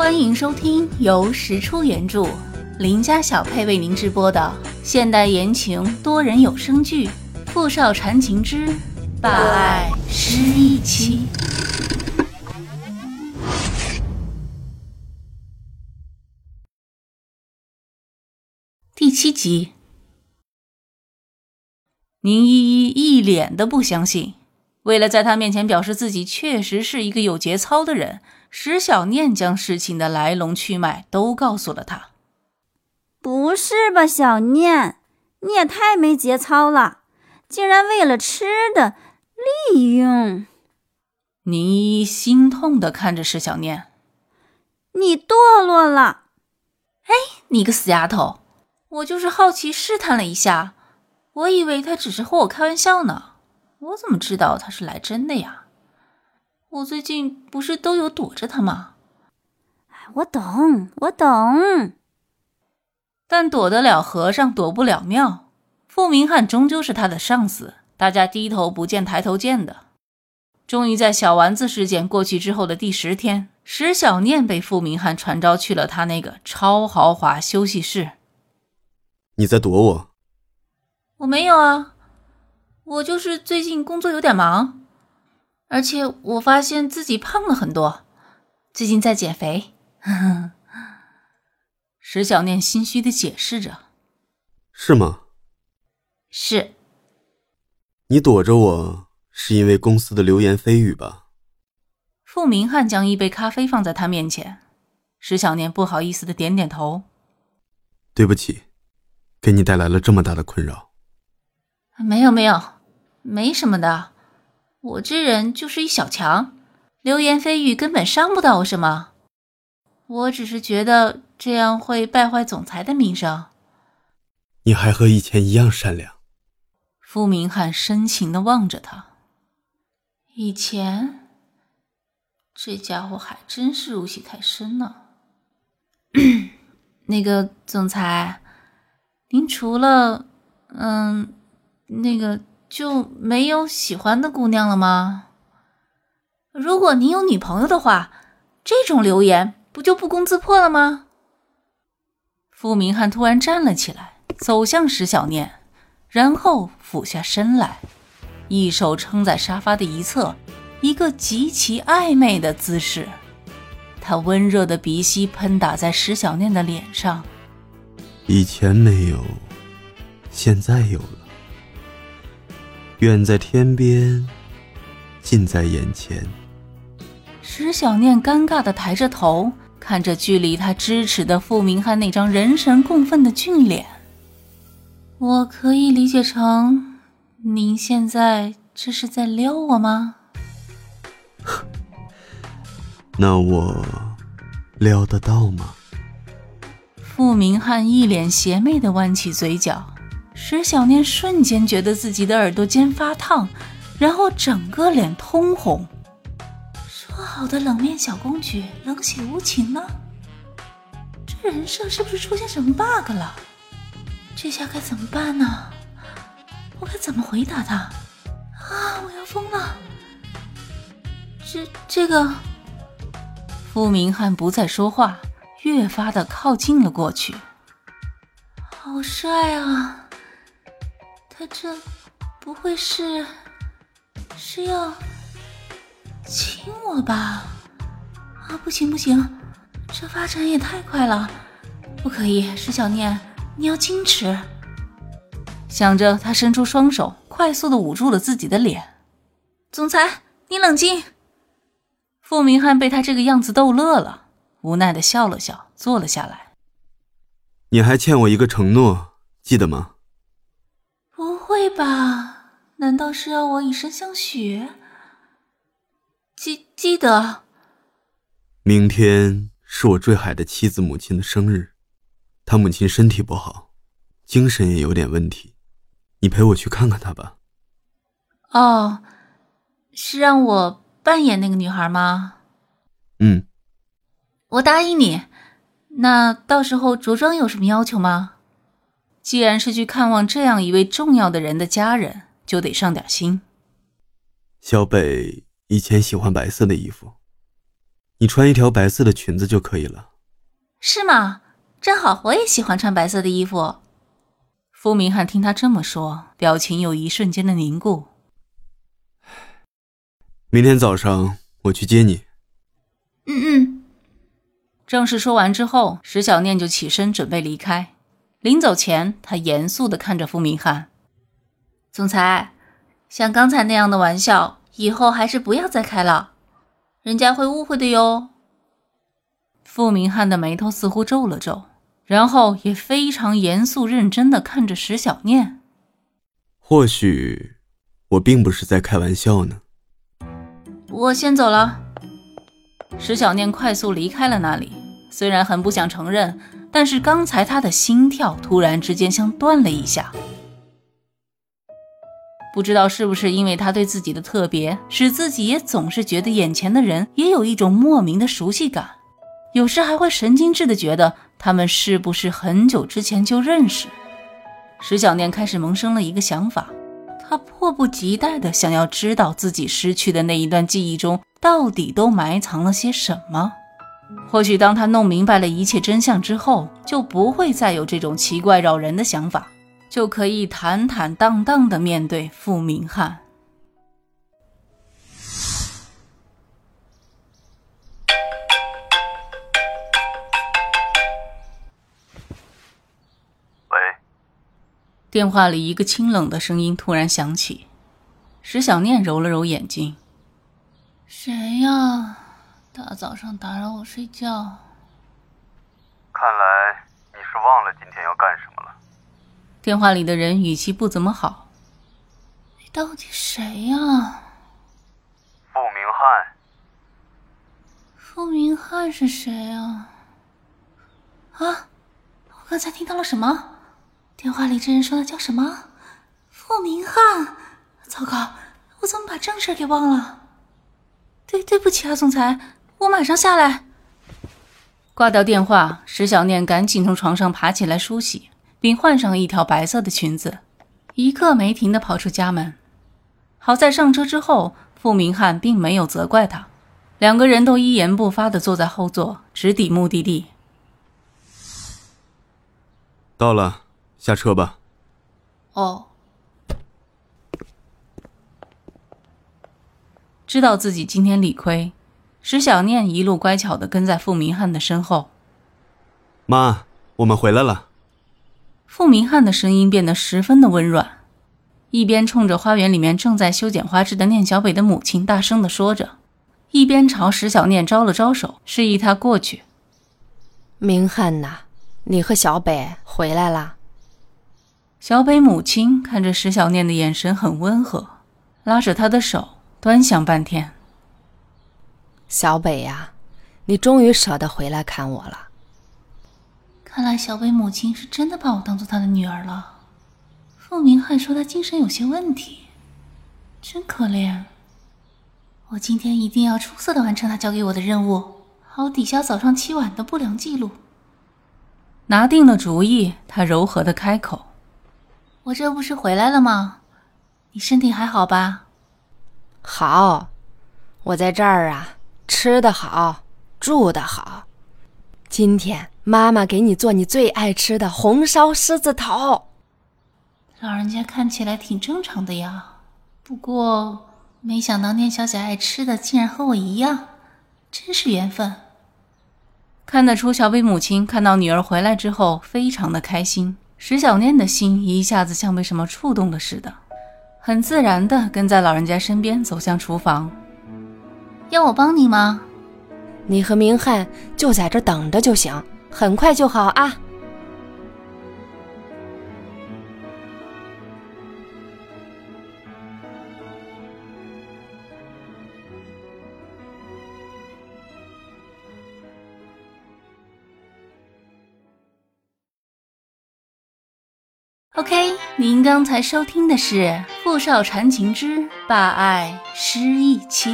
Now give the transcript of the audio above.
欢迎收听由石出原著、林家小配为您直播的现代言情多人有声剧《富少缠情之霸爱失忆妻》第七集。宁依依一脸的不相信，为了在他面前表示自己确实是一个有节操的人。石小念将事情的来龙去脉都告诉了他。不是吧，小念，你也太没节操了，竟然为了吃的利用！宁依依心痛的看着石小念，你堕落了！哎，你个死丫头，我就是好奇试探了一下，我以为他只是和我开玩笑呢，我怎么知道他是来真的呀？我最近不是都有躲着他吗？哎，我懂，我懂。但躲得了和尚躲不了庙，傅明翰终究是他的上司，大家低头不见抬头见的。终于在小丸子事件过去之后的第十天，石小念被傅明翰传召去了他那个超豪华休息室。你在躲我？我没有啊，我就是最近工作有点忙。而且我发现自己胖了很多，最近在减肥。石小念心虚的解释着：“是吗？是。你躲着我是因为公司的流言蜚语吧？”傅明翰将一杯咖啡放在他面前，石小念不好意思的点点头：“对不起，给你带来了这么大的困扰。”“没有没有，没什么的。”我这人就是一小强，流言蜚语根本伤不到我什么。我只是觉得这样会败坏总裁的名声。你还和以前一样善良。傅明翰深情的望着他。以前，这家伙还真是入戏太深了。那个总裁，您除了……嗯，那个。就没有喜欢的姑娘了吗？如果你有女朋友的话，这种流言不就不攻自破了吗？傅明翰突然站了起来，走向石小念，然后俯下身来，一手撑在沙发的一侧，一个极其暧昧的姿势。他温热的鼻息喷打在石小念的脸上。以前没有，现在有了。远在天边，近在眼前。石小念尴尬的抬着头，看着距离他咫尺的傅明翰那张人神共愤的俊脸。我可以理解成，您现在这是在撩我吗？那我撩得到吗？傅明翰一脸邪魅的弯起嘴角。石小念瞬间觉得自己的耳朵尖发烫，然后整个脸通红。说好的冷面小公举，冷血无情呢？这人设是不是出现什么 bug 了？这下该怎么办呢？我该怎么回答他？啊！我要疯了！这这个……傅明翰不再说话，越发的靠近了过去。好帅啊！他这不会是是要亲我吧？啊，不行不行，这发展也太快了，不可以！石小念，你要矜持。想着，他伸出双手，快速的捂住了自己的脸。总裁，你冷静。傅明翰被他这个样子逗乐了，无奈的笑了笑，坐了下来。你还欠我一个承诺，记得吗？会吧？难道是要我以身相许？记记得。明天是我坠海的妻子母亲的生日，她母亲身体不好，精神也有点问题，你陪我去看看她吧。哦，是让我扮演那个女孩吗？嗯，我答应你。那到时候着装有什么要求吗？既然是去看望这样一位重要的人的家人，就得上点心。小北以前喜欢白色的衣服，你穿一条白色的裙子就可以了。是吗？正好我也喜欢穿白色的衣服。傅明翰听他这么说，表情有一瞬间的凝固。明天早上我去接你。嗯嗯。正式说完之后，石小念就起身准备离开。临走前，他严肃的看着傅明翰：“总裁，像刚才那样的玩笑，以后还是不要再开了，人家会误会的哟。”傅明翰的眉头似乎皱了皱。然后也非常严肃认真的看着石小念。或许我并不是在开玩笑呢。我先走了。石小念快速离开了那里，虽然很不想承认，但是刚才他的心跳突然之间像断了一下。不知道是不是因为他对自己的特别，使自己也总是觉得眼前的人也有一种莫名的熟悉感，有时还会神经质的觉得。他们是不是很久之前就认识？石小念开始萌生了一个想法，他迫不及待的想要知道自己失去的那一段记忆中到底都埋藏了些什么。或许当他弄明白了一切真相之后，就不会再有这种奇怪扰人的想法，就可以坦坦荡荡的面对傅明翰。喂电话里一个清冷的声音突然响起，石小念揉了揉眼睛：“谁呀？大早上打扰我睡觉？”看来你是忘了今天要干什么了。电话里的人语气不怎么好：“你到底谁呀？”“傅明翰。”“傅明翰是谁啊？”“啊，我刚才听到了什么？”电话里这人说的叫什么？傅明翰。糟糕，我怎么把正事给忘了？对，对不起啊，总裁，我马上下来。挂掉电话，石小念赶紧从床上爬起来梳洗，并换上一条白色的裙子，一刻没停的跑出家门。好在上车之后，傅明翰并没有责怪他，两个人都一言不发的坐在后座，直抵目的地。到了。下车吧。哦。知道自己今天理亏，石小念一路乖巧的跟在傅明翰的身后。妈，我们回来了。傅明翰的声音变得十分的温软，一边冲着花园里面正在修剪花枝的念小北的母亲大声的说着，一边朝石小念招了招手，示意他过去。明翰呐，你和小北回来啦。小北母亲看着石小念的眼神很温和，拉着他的手端详半天。小北呀，你终于舍得回来看我了。看来小北母亲是真的把我当做她的女儿了。傅明翰说他精神有些问题，真可怜。我今天一定要出色的完成他交给我的任务，好抵消早上起晚的不良记录。拿定了主意，他柔和的开口。我这不是回来了吗？你身体还好吧？好，我在这儿啊，吃的好，住的好。今天妈妈给你做你最爱吃的红烧狮子头。老人家看起来挺正常的呀，不过没想到念小姐爱吃的竟然和我一样，真是缘分。看得出小北母亲看到女儿回来之后，非常的开心。石小念的心一下子像被什么触动了似的，很自然的跟在老人家身边走向厨房。要我帮你吗？你和明翰就在这等着就行，很快就好啊。OK，您刚才收听的是《富少缠情之霸爱失忆妻》。